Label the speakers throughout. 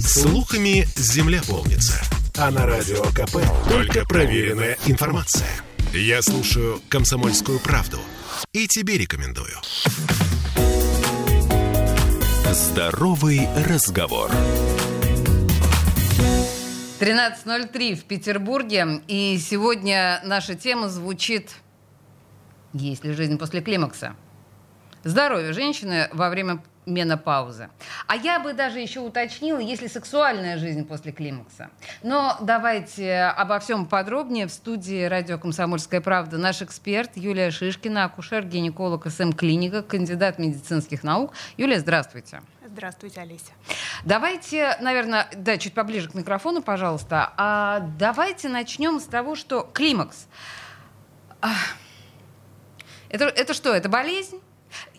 Speaker 1: Слухами земля полнится. А на радио КП только проверенная информация. Я слушаю «Комсомольскую правду» и тебе рекомендую. Здоровый разговор.
Speaker 2: 13.03 в Петербурге. И сегодня наша тема звучит «Есть ли жизнь после климакса?» Здоровье женщины во время менопаузы. А я бы даже еще уточнила, есть ли сексуальная жизнь после климакса. Но давайте обо всем подробнее. В студии радио «Комсомольская правда» наш эксперт Юлия Шишкина, акушер-гинеколог СМ-клиника, кандидат медицинских наук. Юлия, здравствуйте.
Speaker 3: Здравствуйте, Олеся.
Speaker 2: Давайте, наверное, да, чуть поближе к микрофону, пожалуйста. А давайте начнем с того, что климакс. Это, это что, это болезнь?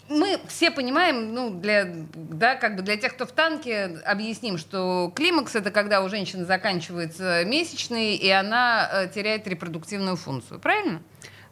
Speaker 2: Мы все понимаем, ну, для, да, как бы для тех, кто в танке, объясним, что климакс это когда у женщины заканчивается месячный, и она э, теряет репродуктивную функцию. Правильно?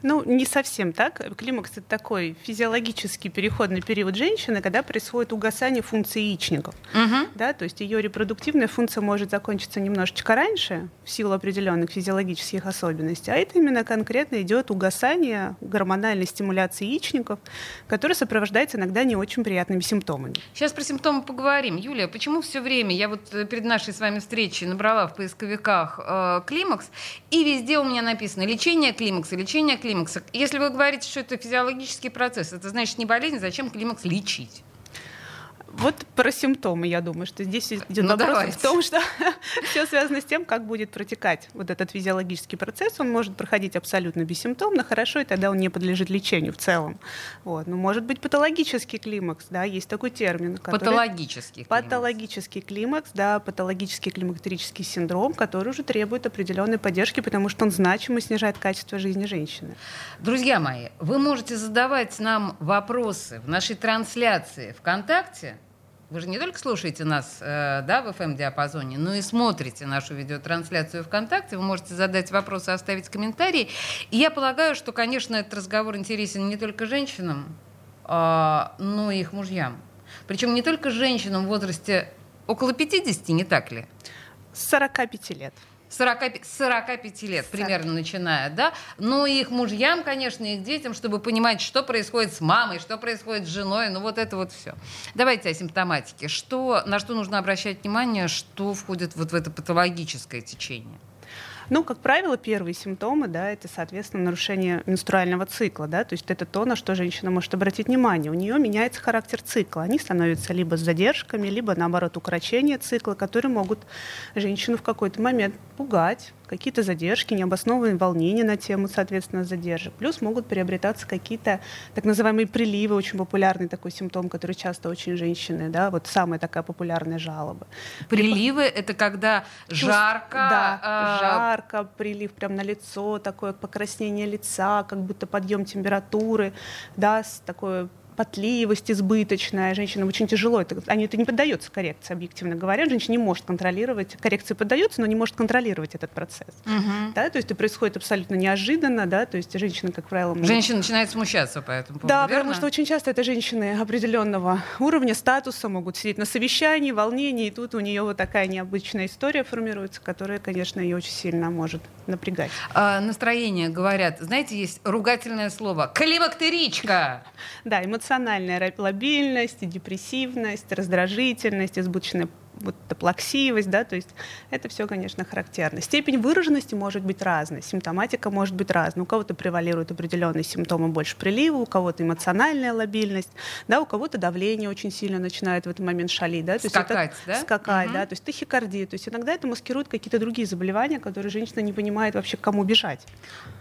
Speaker 3: Ну, не совсем так. Климакс – это такой физиологический переходный период женщины, когда происходит угасание функции яичников. Угу. Да, то есть ее репродуктивная функция может закончиться немножечко раньше, в силу определенных физиологических особенностей, а это именно конкретно идет угасание гормональной стимуляции яичников, которая сопровождается иногда не очень приятными симптомами.
Speaker 2: Сейчас про симптомы поговорим. Юлия, почему все время, я вот э, перед нашей с вами встречей набрала в поисковиках э, климакс, и везде у меня написано лечение климакса, лечение климакса, климакса. Если вы говорите, что это физиологический процесс, это значит не болезнь, зачем климакс лечить?
Speaker 3: Вот про симптомы, я думаю, что здесь идет ну, вопрос давайте. в том, что все связано с тем, как будет протекать вот этот физиологический процесс. Он может проходить абсолютно бессимптомно, хорошо, и тогда он не подлежит лечению в целом. Вот. Но может быть патологический климакс, да, есть такой термин.
Speaker 2: Который... Патологический
Speaker 3: климакс. Патологический климакс, да, патологический климактерический синдром, который уже требует определенной поддержки, потому что он значимо снижает качество жизни женщины.
Speaker 2: Друзья мои, вы можете задавать нам вопросы в нашей трансляции ВКонтакте, вы же не только слушаете нас э, да, в FM-диапазоне, но и смотрите нашу видеотрансляцию ВКонтакте. Вы можете задать вопросы, оставить комментарии. И я полагаю, что, конечно, этот разговор интересен не только женщинам, э, но и их мужьям. Причем не только женщинам в возрасте около 50, не так ли?
Speaker 3: С 45 лет.
Speaker 2: 40, 45 лет примерно начиная, да, но их мужьям, конечно, их детям, чтобы понимать, что происходит с мамой, что происходит с женой, ну вот это вот все. Давайте о симптоматике. Что, на что нужно обращать внимание, что входит вот в это патологическое течение?
Speaker 3: Ну, как правило, первые симптомы, да, это, соответственно, нарушение менструального цикла, да, то есть это то, на что женщина может обратить внимание. У нее меняется характер цикла. Они становятся либо с задержками, либо, наоборот, укорочение цикла, которые могут женщину в какой-то момент пугать, какие-то задержки, необоснованные волнения на тему, соответственно, задержек. Плюс могут приобретаться какие-то так называемые приливы, очень популярный такой симптом, который часто очень женщины, да, вот самая такая популярная жалоба.
Speaker 2: Приливы — это когда жарко?
Speaker 3: Да, а... жарко, прилив прям на лицо, такое покраснение лица, как будто подъем температуры, да, такое потливость избыточная, женщинам очень тяжело, это, они, это не поддается коррекции, объективно говоря, женщина не может контролировать, коррекции поддается, но не может контролировать этот процесс. Угу. Да, то есть это происходит абсолютно неожиданно, да, то есть женщина, как правило...
Speaker 2: Может... Женщина начинает смущаться по этому поводу,
Speaker 3: Да,
Speaker 2: верно?
Speaker 3: потому что очень часто это женщины определенного уровня, статуса, могут сидеть на совещании, волнении, и тут у нее вот такая необычная история формируется, которая, конечно, ее очень сильно может напрягать.
Speaker 2: А, настроение, говорят, знаете, есть ругательное слово «климактеричка».
Speaker 3: Да, эмоциональная лобильность, депрессивность, раздражительность, избыточная вот плаксивость, да, то есть это все, конечно, характерно. Степень выраженности может быть разной, симптоматика может быть разной. У кого-то превалируют определенные симптомы больше прилива, у кого-то эмоциональная лобильность, да, у кого-то давление очень сильно начинает в этот момент шалить, да,
Speaker 2: то скакать,
Speaker 3: есть это, да? Скакать, угу. да, то есть тахикардия, то есть иногда это маскирует какие-то другие заболевания, которые женщина не понимает вообще, к кому бежать.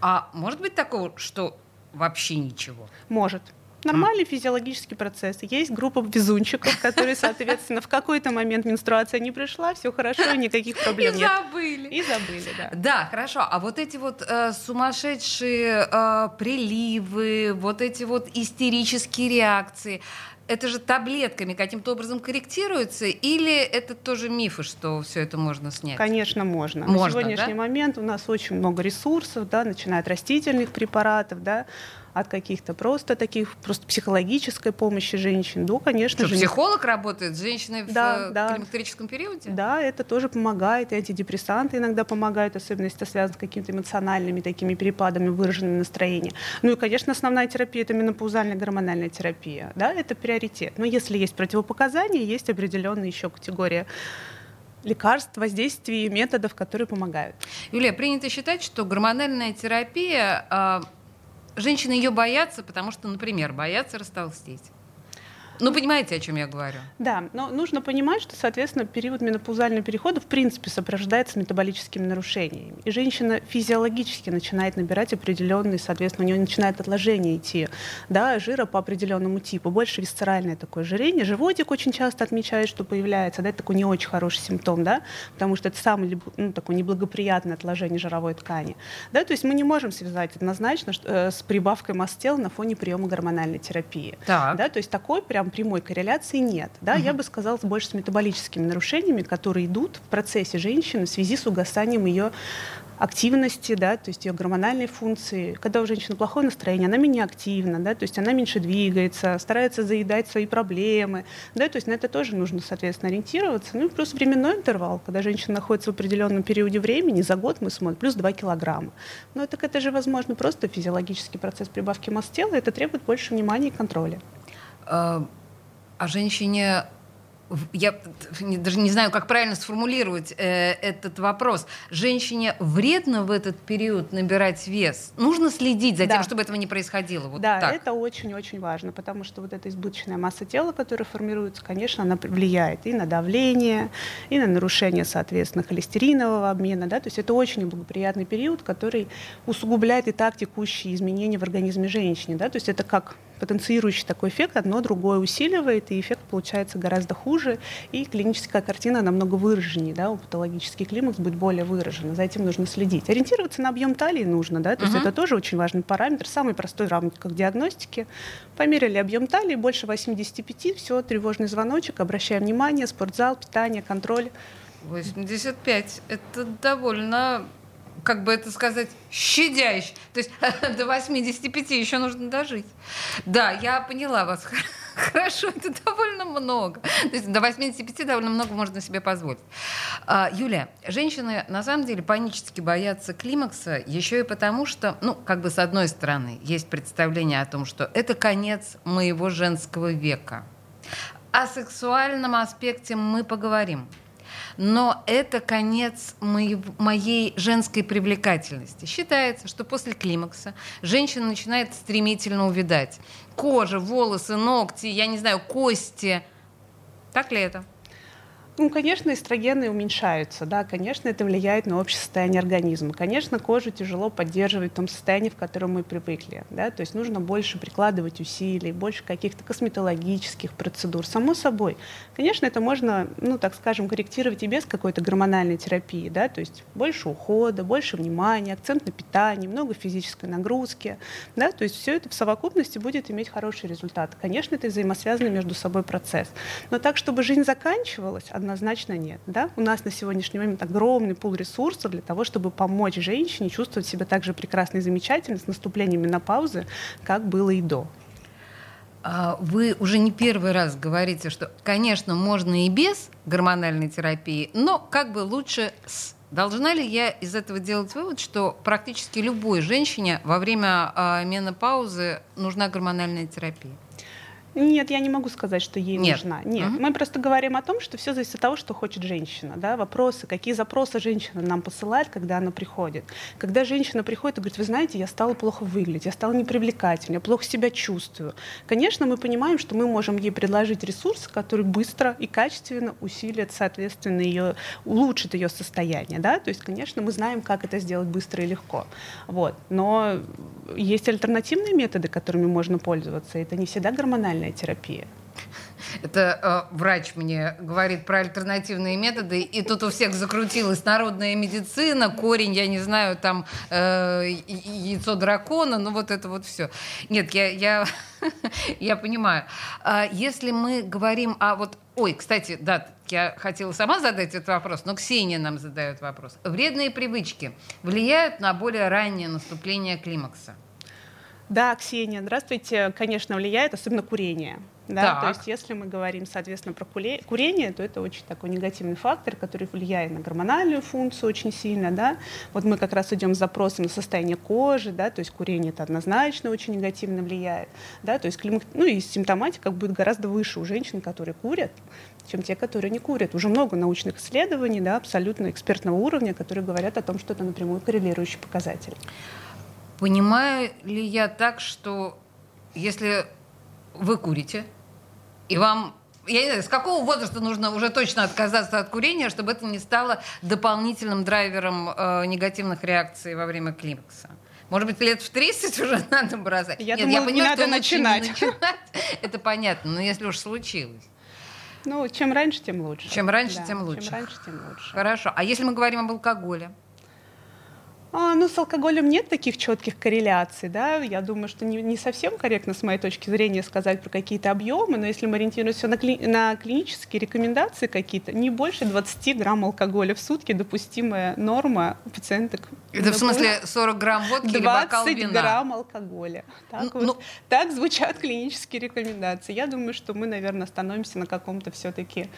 Speaker 2: А может быть такого, что вообще ничего?
Speaker 3: Может. Нормальный физиологический процесс. Есть группа везунчиков, которые, соответственно, в какой-то момент менструация не пришла, все хорошо, никаких проблем
Speaker 2: нет. И забыли.
Speaker 3: И забыли, да.
Speaker 2: Да, хорошо. А вот эти вот э, сумасшедшие э, приливы, вот эти вот истерические реакции, это же таблетками каким-то образом корректируется, или это тоже мифы, что все это можно снять?
Speaker 3: Конечно, можно.
Speaker 2: можно
Speaker 3: На сегодняшний
Speaker 2: да?
Speaker 3: момент у нас очень много ресурсов, да, начиная от растительных препаратов, да, от каких-то просто таких, просто психологической помощи женщин, да, конечно
Speaker 2: что,
Speaker 3: же.
Speaker 2: психолог работает с женщиной
Speaker 3: да,
Speaker 2: в
Speaker 3: да.
Speaker 2: климактерическом периоде?
Speaker 3: Да, это тоже помогает, и антидепрессанты иногда помогают, особенно если это связано с какими-то эмоциональными такими перепадами, выраженными настроения. Ну и, конечно, основная терапия – это менопаузальная гормональная терапия, да, это приоритет. Но если есть противопоказания, есть определенные еще категории лекарств, воздействий, методов, которые помогают.
Speaker 2: Юлия, принято считать, что гормональная терапия, э, женщины ее боятся, потому что, например, боятся растолстеть. Ну, понимаете, о чем я говорю?
Speaker 3: Да, но нужно понимать, что, соответственно, период менопаузального перехода в принципе сопровождается метаболическими нарушениями. И женщина физиологически начинает набирать определенные, соответственно, у нее начинает отложение идти, да, жира по определенному типу, больше висцеральное такое ожирение. Животик очень часто отмечает, что появляется, да, это такой не очень хороший симптом, да, потому что это самое ну, такое неблагоприятное отложение жировой ткани. Да, то есть мы не можем связать однозначно что, э, с прибавкой масс тела на фоне приема гормональной терапии. Так. Да, то есть такой прям прямой корреляции нет. Да? Угу. Я бы сказала, больше с метаболическими нарушениями, которые идут в процессе женщины в связи с угасанием ее активности, да, то есть ее гормональной функции. Когда у женщины плохое настроение, она менее активна, да, то есть она меньше двигается, старается заедать свои проблемы, да, то есть на это тоже нужно, соответственно, ориентироваться. Ну и плюс временной интервал, когда женщина находится в определенном периоде времени, за год мы смотрим, плюс 2 килограмма. Но так это же, возможно, просто физиологический процесс прибавки масс тела, это требует больше внимания и контроля.
Speaker 2: А, о женщине я даже не знаю, как правильно сформулировать э, этот вопрос. Женщине вредно в этот период набирать вес? Нужно следить за да. тем, чтобы этого не происходило? Вот
Speaker 3: да,
Speaker 2: так.
Speaker 3: это очень-очень важно, потому что вот эта избыточная масса тела, которая формируется, конечно, она влияет и на давление, и на нарушение, соответственно, холестеринового обмена. Да? То есть это очень благоприятный период, который усугубляет и так текущие изменения в организме женщины. Да? То есть это как потенцирующий такой эффект, одно другое усиливает, и эффект получается гораздо хуже, и клиническая картина намного выраженнее, да, у патологический климакс будет более выражен, за этим нужно следить. Ориентироваться на объем талии нужно, да, то есть uh-huh. это тоже очень важный параметр, самый простой в рамках диагностики. Померили объем талии, больше 85, все, тревожный звоночек, обращаем внимание, спортзал, питание, контроль.
Speaker 2: 85, это довольно как бы это сказать, щадящий. То есть до 85 еще нужно дожить. Да, я поняла вас. Хорошо, это довольно много. То есть до 85 довольно много можно себе позволить. А, Юлия, женщины на самом деле панически боятся климакса еще и потому, что, ну, как бы с одной стороны, есть представление о том, что это конец моего женского века. О сексуальном аспекте мы поговорим но это конец моей, моей женской привлекательности. Считается, что после климакса женщина начинает стремительно увядать. Кожа, волосы, ногти, я не знаю, кости. Так ли это?
Speaker 3: Ну, конечно, эстрогены уменьшаются, да, конечно, это влияет на общее состояние организма. Конечно, кожу тяжело поддерживать в том состоянии, в котором мы привыкли, да, то есть нужно больше прикладывать усилий, больше каких-то косметологических процедур, само собой. Конечно, это можно, ну, так скажем, корректировать и без какой-то гормональной терапии, да, то есть больше ухода, больше внимания, акцент на питании, много физической нагрузки, да, то есть все это в совокупности будет иметь хороший результат. Конечно, это взаимосвязанный между собой процесс. Но так, чтобы жизнь заканчивалась, однозначно нет. Да? У нас на сегодняшний момент огромный пул ресурсов для того, чтобы помочь женщине чувствовать себя так же прекрасно и замечательно с наступлением менопаузы, как было и до.
Speaker 2: А, вы уже не первый раз говорите, что, конечно, можно и без гормональной терапии, но как бы лучше с. Должна ли я из этого делать вывод, что практически любой женщине во время э, менопаузы нужна гормональная терапия?
Speaker 3: Нет, я не могу сказать, что ей Нет. нужна. Нет, угу. мы просто говорим о том, что все зависит от того, что хочет женщина. Да? Вопросы, какие запросы женщина нам посылает, когда она приходит. Когда женщина приходит и говорит, вы знаете, я стала плохо выглядеть, я стала непривлекательной, я плохо себя чувствую. Конечно, мы понимаем, что мы можем ей предложить ресурс, который быстро и качественно усилит, соответственно, ее, улучшит ее состояние. Да? То есть, конечно, мы знаем, как это сделать быстро и легко. Вот. Но есть альтернативные методы, которыми можно пользоваться. Это не всегда гормональные гормональная терапия.
Speaker 2: Это э, врач мне говорит про альтернативные методы, и тут у всех закрутилась народная медицина, корень, я не знаю, там э, яйцо дракона, ну вот это вот все. Нет, я, я, я понимаю. А если мы говорим о вот... Ой, кстати, да, я хотела сама задать этот вопрос, но Ксения нам задает вопрос. Вредные привычки влияют на более раннее наступление климакса?
Speaker 3: Да, Ксения, здравствуйте. Конечно, влияет, особенно курение. Да, так. то есть если мы говорим, соответственно, про курение, то это очень такой негативный фактор, который влияет на гормональную функцию очень сильно. Да. Вот мы как раз идем с запросом на состояние кожи, да, то есть курение это однозначно очень негативно влияет. Да, то есть, ну и симптоматика будет гораздо выше у женщин, которые курят, чем те, которые не курят. Уже много научных исследований, да, абсолютно экспертного уровня, которые говорят о том, что это напрямую коррелирующий показатель.
Speaker 2: Понимаю ли я так, что если вы курите, и вам я не знаю, с какого возраста нужно уже точно отказаться от курения, чтобы это не стало дополнительным драйвером э, негативных реакций во время климакса? Может быть, лет в 30 уже надо бросать?
Speaker 3: Я Нет, думаю, я понимаю, не надо начинать. Не начинать.
Speaker 2: Это понятно, но если уж случилось.
Speaker 3: Ну, чем раньше, тем лучше.
Speaker 2: Чем раньше, да, тем лучше.
Speaker 3: Чем раньше, тем лучше.
Speaker 2: Хорошо. А если мы говорим об алкоголе?
Speaker 3: А, ну, с алкоголем нет таких четких корреляций, да. Я думаю, что не, не совсем корректно, с моей точки зрения, сказать про какие-то объемы, но если мы ориентируемся на, кли, на клинические рекомендации какие-то, не больше 20 грамм алкоголя в сутки допустимая норма у пациенток.
Speaker 2: Это в смысле 40 грамм водки 20 или бокал вина?
Speaker 3: грамм алкоголя. Так, ну, вот, ну, так звучат клинические рекомендации. Я думаю, что мы, наверное, становимся на каком-то все-таки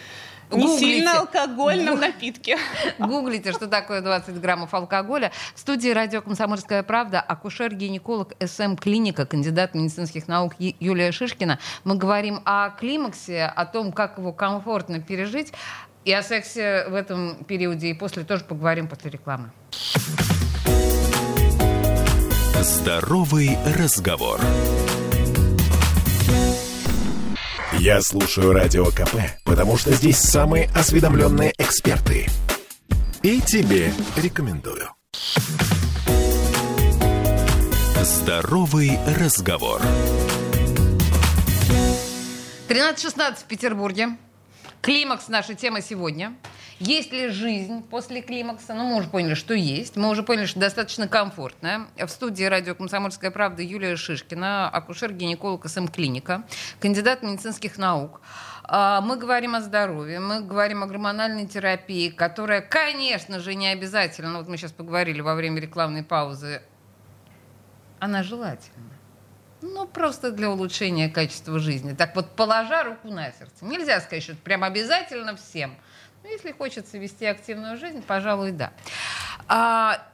Speaker 3: не Гуглите. сильно алкогольном напитке.
Speaker 2: Гуглите, что такое 20 граммов алкоголя. В студии радио «Комсомольская правда» акушер-гинеколог СМ-клиника, кандидат медицинских наук Юлия Шишкина. Мы говорим о климаксе, о том, как его комфортно пережить. И о сексе в этом периоде и после тоже поговорим после рекламы.
Speaker 1: Здоровый разговор. Я слушаю Радио КП, потому что здесь самые осведомленные эксперты. И тебе рекомендую. Здоровый разговор.
Speaker 2: 13.16 в Петербурге. Климакс наша тема сегодня. Есть ли жизнь после климакса? Ну, мы уже поняли, что есть. Мы уже поняли, что достаточно комфортная. В студии радио «Комсомольская правда» Юлия Шишкина, акушер-гинеколог СМ-клиника, кандидат медицинских наук. А, мы говорим о здоровье, мы говорим о гормональной терапии, которая, конечно же, не обязательно, вот мы сейчас поговорили во время рекламной паузы, она желательна. Ну, просто для улучшения качества жизни. Так вот, положа руку на сердце. Нельзя сказать, что это прям обязательно всем. Ну, если хочется вести активную жизнь, пожалуй, да. А,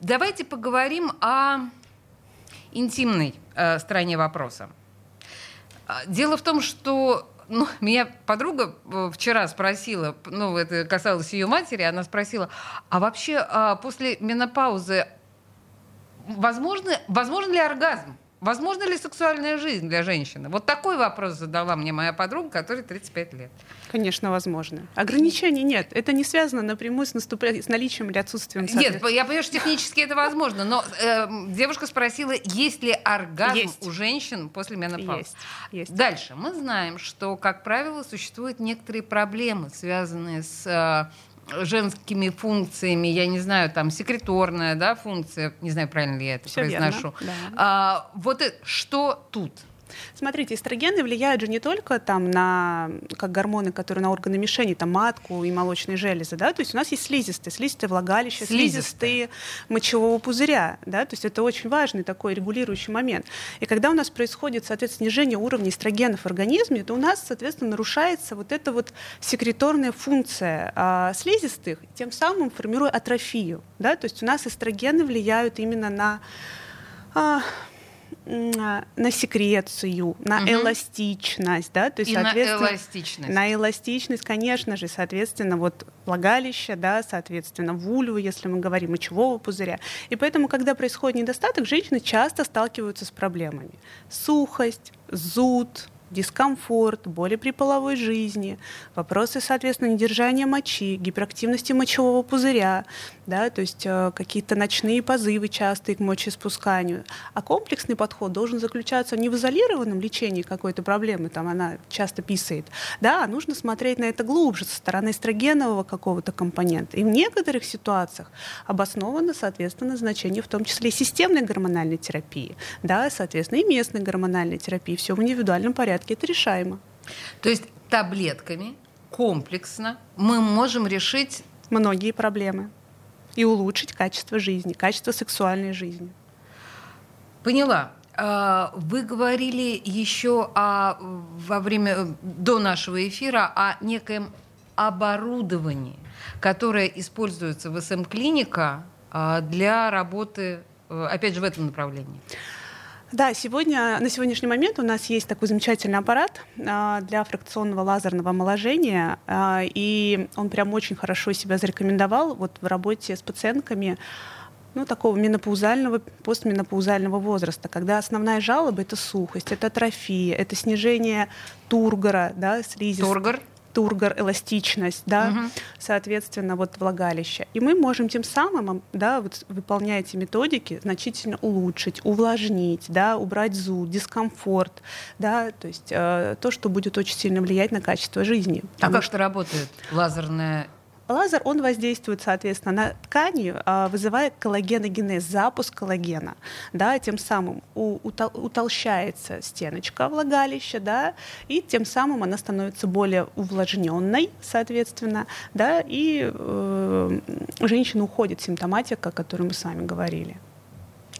Speaker 2: давайте поговорим о интимной э, стороне вопроса. А, дело в том, что ну, меня подруга э, вчера спросила, ну, это касалось ее матери, она спросила, а вообще а, после менопаузы возможно, возможно ли оргазм? Возможно ли сексуальная жизнь для женщины? Вот такой вопрос задала мне моя подруга, которой 35 лет.
Speaker 3: Конечно, возможно. Ограничений нет. Это не связано напрямую с, наступлением, с наличием или отсутствием
Speaker 2: Нет, я понимаю, что технически это возможно, но э, девушка спросила, есть ли оргазм есть. у женщин после менопаузы.
Speaker 3: Есть. есть.
Speaker 2: Дальше. Мы знаем, что, как правило, существуют некоторые проблемы, связанные с э, женскими функциями, я не знаю, там секреторная, да, функция, не знаю, правильно ли я это Все произношу. Верно, да. а, вот это, что тут?
Speaker 3: Смотрите, эстрогены влияют же не только там на, как гормоны, которые на органы мишени, там матку и молочные железы, да, то есть у нас есть слизистые, слизистые влагалища, слизистые мочевого пузыря, да, то есть это очень важный такой регулирующий момент. И когда у нас происходит, соответственно, снижение уровня эстрогенов в организме, то у нас, соответственно, нарушается вот эта вот секреторная функция а, слизистых, тем самым формируя атрофию, да, то есть у нас эстрогены влияют именно на а, на секрецию, на угу. эластичность, да,
Speaker 2: то есть, И соответственно, на эластичность.
Speaker 3: На эластичность, конечно же, соответственно, вот влагалище, да, соответственно, вульву, если мы говорим мочевого пузыря. И поэтому, когда происходит недостаток, женщины часто сталкиваются с проблемами. Сухость, зуд, дискомфорт, боли при половой жизни, вопросы, соответственно, недержания мочи, гиперактивности мочевого пузыря, да, то есть э, какие-то ночные позывы частые к мочеиспусканию. А комплексный подход должен заключаться не в изолированном лечении какой-то проблемы, там она часто писает, да, а нужно смотреть на это глубже, со стороны эстрогенового какого-то компонента. И в некоторых ситуациях обосновано, соответственно, значение в том числе и системной гормональной терапии, да, соответственно, и местной гормональной терапии. Все в индивидуальном порядке это решаемо.
Speaker 2: То есть таблетками комплексно мы можем решить
Speaker 3: многие проблемы и улучшить качество жизни, качество сексуальной жизни.
Speaker 2: Поняла. А, вы говорили еще о, во время до нашего эфира о некоем оборудовании, которое используется в СМ-клиника а, для работы, э, опять же, в этом направлении.
Speaker 3: Да, сегодня, на сегодняшний момент у нас есть такой замечательный аппарат а, для фракционного лазерного омоложения, а, и он прям очень хорошо себя зарекомендовал вот в работе с пациентками ну, такого менопаузального, постменопаузального возраста, когда основная жалоба — это сухость, это атрофия, это снижение тургора, да, слизи.
Speaker 2: Тургор?
Speaker 3: Тургор, эластичность, да, угу. соответственно, вот влагалище. И мы можем тем самым, да, вот выполняя эти методики, значительно улучшить, увлажнить, да, убрать зуд, дискомфорт, да, то есть э, то, что будет очень сильно влиять на качество жизни.
Speaker 2: А как что работает лазерная
Speaker 3: Лазер, он воздействует, соответственно, на ткани, а, вызывая коллагеногенез, запуск коллагена. Да, тем самым утолщается стеночка влагалища, да, и тем самым она становится более увлажненной, соответственно, да, и э, женщина уходит симптоматика, о которой мы с вами говорили.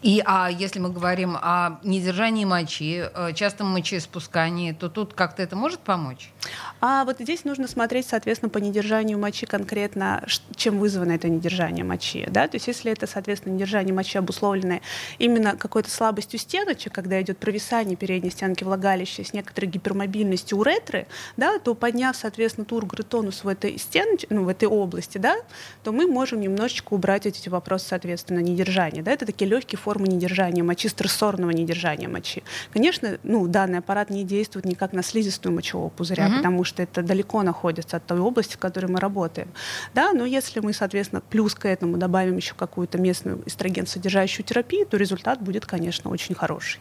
Speaker 2: И а если мы говорим о недержании мочи, э, частом мочеиспускании, то тут как-то это может помочь?
Speaker 3: А вот здесь нужно смотреть, соответственно, по недержанию мочи конкретно, чем вызвано это недержание мочи. Да? То есть если это, соответственно, недержание мочи обусловленное именно какой-то слабостью стеночек, когда идет провисание передней стенки влагалища с некоторой гипермобильностью уретры, да, то подняв, соответственно, тургор и тонус в этой стеночке, ну, в этой области, да, то мы можем немножечко убрать эти вопросы, соответственно, недержания. Да? Это такие легкие формы формы недержания мочи, стрессорного недержания мочи. Конечно, ну, данный аппарат не действует никак на слизистую мочевого пузыря, угу. потому что это далеко находится от той области, в которой мы работаем. Да, но если мы, соответственно, плюс к этому добавим еще какую-то местную эстроген содержащую терапию, то результат будет, конечно, очень хороший.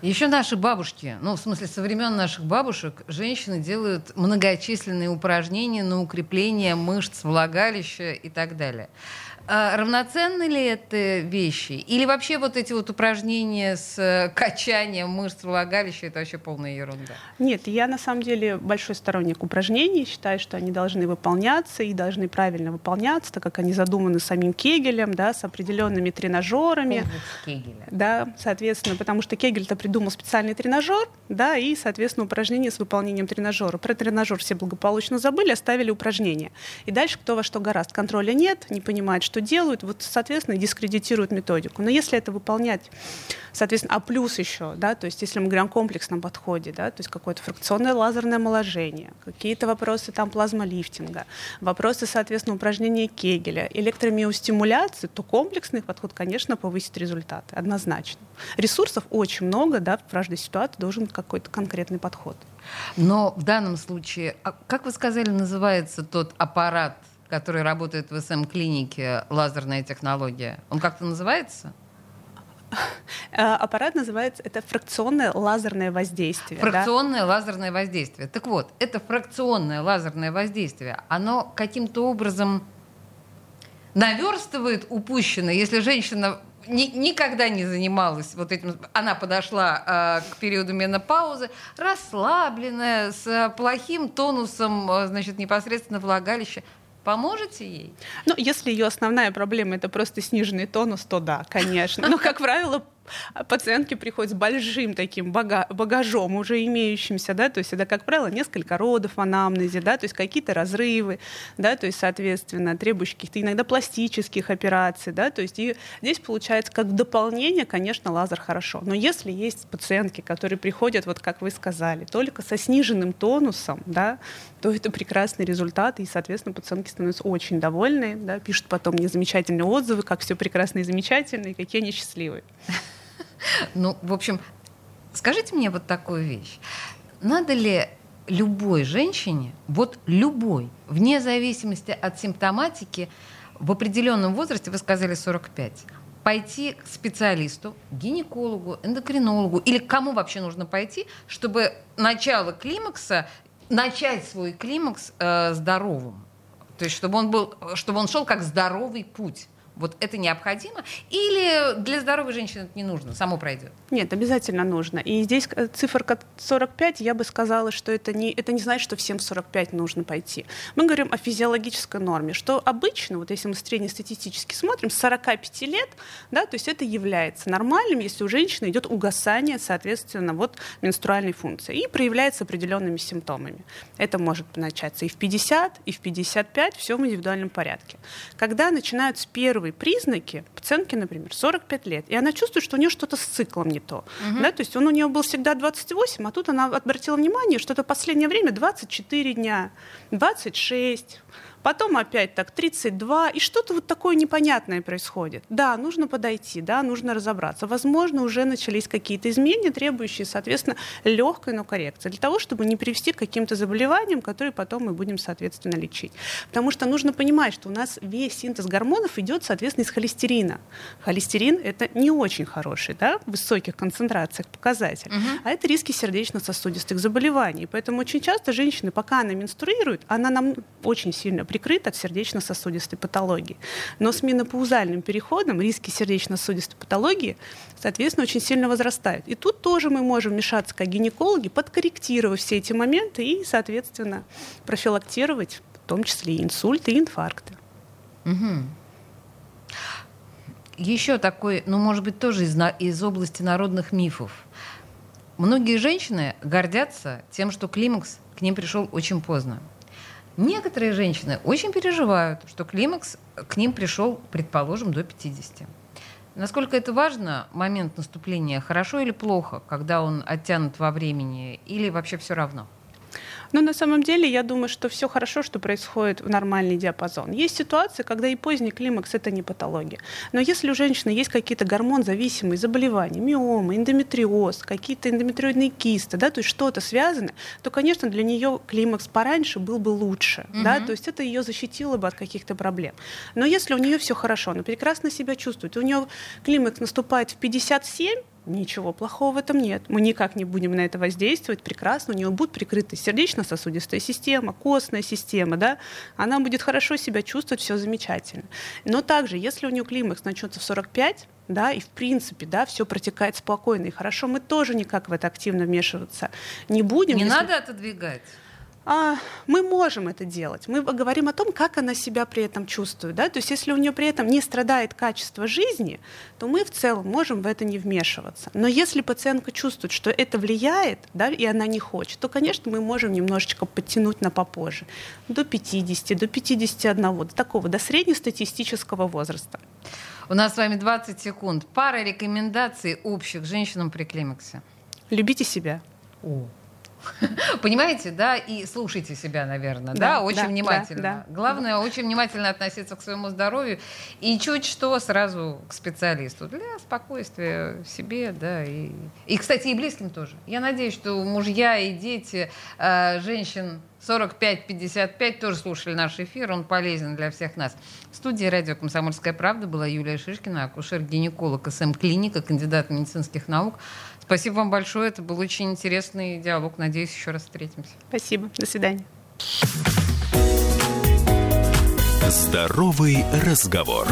Speaker 2: Еще наши бабушки, ну, в смысле, со времен наших бабушек, женщины делают многочисленные упражнения на укрепление мышц влагалища и так далее. А равноценны ли это вещи? Или вообще вот эти вот упражнения с э, качанием мышц влагалища это вообще полная ерунда?
Speaker 3: Нет, я на самом деле большой сторонник упражнений. Считаю, что они должны выполняться и должны правильно выполняться, так как они задуманы самим Кегелем, да, с определенными тренажерами. Кегеля. Да, соответственно, потому что Кегель-то придумал специальный тренажер, да, и, соответственно, упражнения с выполнением тренажера. Про тренажер все благополучно забыли, оставили упражнения. И дальше кто во что гораст. Контроля нет, не понимает, что что делают, вот, соответственно, дискредитируют методику. Но если это выполнять, соответственно, а плюс еще, да, то есть если мы говорим о комплексном подходе, да, то есть какое-то фракционное лазерное омоложение, какие-то вопросы там плазмолифтинга, вопросы, соответственно, упражнения Кегеля, электромиостимуляции, то комплексный подход, конечно, повысит результаты, однозначно. Ресурсов очень много, да, в каждой ситуации должен какой-то конкретный подход.
Speaker 2: Но в данном случае, а как вы сказали, называется тот аппарат, который работает в СМ-клинике, лазерная технология, он как-то называется?
Speaker 3: Э, аппарат называется, это фракционное лазерное воздействие.
Speaker 2: Фракционное да? лазерное воздействие. Так вот, это фракционное лазерное воздействие, оно каким-то образом наверстывает упущенное, если женщина ни, никогда не занималась вот этим. Она подошла э, к периоду менопаузы, расслабленная, с плохим тонусом, э, значит, непосредственно влагалища. Поможете ей?
Speaker 3: Ну, если ее основная проблема это просто сниженный тонус, то да, конечно. Но, как правило, пациентки приходят с большим таким багажом, уже имеющимся, да, то есть это, как правило, несколько родов в анамнезе, да, то есть какие-то разрывы, да, то есть, соответственно, требующие каких-то иногда пластических операций, да, то есть и здесь получается как дополнение, конечно, лазер хорошо, но если есть пациентки, которые приходят, вот как вы сказали, только со сниженным тонусом, да, то это прекрасный результат, и, соответственно, пациентки становятся очень довольны, да, пишут потом мне замечательные отзывы, как все прекрасно и замечательно, и какие они счастливые.
Speaker 2: Ну, в общем, скажите мне вот такую вещь. Надо ли любой женщине, вот любой, вне зависимости от симптоматики, в определенном возрасте, вы сказали 45, пойти к специалисту, гинекологу, эндокринологу или к кому вообще нужно пойти, чтобы начало климакса, начать свой климакс э, здоровым. То есть чтобы он, был, чтобы он шел как здоровый путь. Вот это необходимо? Или для здоровой женщины это не нужно, само пройдет?
Speaker 3: Нет, обязательно нужно. И здесь э, циферка 45, я бы сказала, что это не, это не значит, что всем 45 нужно пойти. Мы говорим о физиологической норме, что обычно, вот если мы среднестатистически смотрим, с 45 лет, да, то есть это является нормальным, если у женщины идет угасание, соответственно, вот менструальной функции и проявляется определенными симптомами. Это может начаться и в 50, и в 55, все в индивидуальном порядке. Когда начинаются первые признаки, пациентки, например, 45 лет, и она чувствует, что у нее что-то с циклом не то. Угу. Да, то есть он у нее был всегда 28, а тут она обратила внимание, что это последнее время 24 дня, 26, Потом опять так 32, и что-то вот такое непонятное происходит. Да, нужно подойти, да, нужно разобраться. Возможно, уже начались какие-то изменения, требующие, соответственно, легкой, но коррекции, для того, чтобы не привести к каким-то заболеваниям, которые потом мы будем, соответственно, лечить. Потому что нужно понимать, что у нас весь синтез гормонов идет, соответственно, из холестерина. Холестерин — это не очень хороший, да, в высоких концентрациях показатель, угу. а это риски сердечно-сосудистых заболеваний. Поэтому очень часто женщины, пока она менструирует, она нам очень сильно прикрыт от сердечно-сосудистой патологии. Но с менопаузальным переходом риски сердечно-сосудистой патологии, соответственно, очень сильно возрастают. И тут тоже мы можем вмешаться как гинекологи, подкорректировав все эти моменты и, соответственно, профилактировать в том числе и инсульты, и инфаркты.
Speaker 2: Угу. Еще такой, ну, может быть, тоже из, из области народных мифов. Многие женщины гордятся тем, что климакс к ним пришел очень поздно. Некоторые женщины очень переживают, что климакс к ним пришел, предположим, до 50. Насколько это важно, момент наступления, хорошо или плохо, когда он оттянут во времени, или вообще все равно?
Speaker 3: Но на самом деле я думаю, что все хорошо, что происходит в нормальный диапазон. Есть ситуации, когда и поздний климакс это не патология. Но если у женщины есть какие-то гормон-зависимые заболевания, миомы, эндометриоз, какие-то эндометриоидные кисты, да, то есть что-то связано, то, конечно, для нее климакс пораньше был бы лучше. Угу. Да, то есть это ее защитило бы от каких-то проблем. Но если у нее все хорошо, она прекрасно себя чувствует, у нее климакс наступает в 57, Ничего плохого в этом нет. Мы никак не будем на это воздействовать. Прекрасно. У нее будет прикрыта сердечно-сосудистая система, костная система. Да? Она будет хорошо себя чувствовать, все замечательно. Но также, если у нее климакс начнется в 45, да, и в принципе, да, все протекает спокойно и хорошо, мы тоже никак в это активно вмешиваться не будем.
Speaker 2: Не если... надо отодвигать
Speaker 3: мы можем это делать. Мы говорим о том, как она себя при этом чувствует. Да? То есть если у нее при этом не страдает качество жизни, то мы в целом можем в это не вмешиваться. Но если пациентка чувствует, что это влияет, да, и она не хочет, то, конечно, мы можем немножечко подтянуть на попозже. До 50, до 51, до такого, до среднестатистического возраста.
Speaker 2: У нас с вами 20 секунд. Пара рекомендаций общих женщинам при климаксе.
Speaker 3: Любите себя.
Speaker 2: О. Понимаете, да, и слушайте себя, наверное, да, да очень да, внимательно. Да, да. Главное, очень внимательно относиться к своему здоровью и чуть что сразу к специалисту для спокойствия себе, да, и, и кстати, и близким тоже. Я надеюсь, что мужья и дети э, женщин 45-55 тоже слушали наш эфир, он полезен для всех нас. В студии радио «Комсомольская правда» была Юлия Шишкина, акушер-гинеколог СМ-клиника, кандидат медицинских наук. Спасибо вам большое. Это был очень интересный диалог. Надеюсь, еще раз встретимся.
Speaker 3: Спасибо. До свидания.
Speaker 1: Здоровый разговор.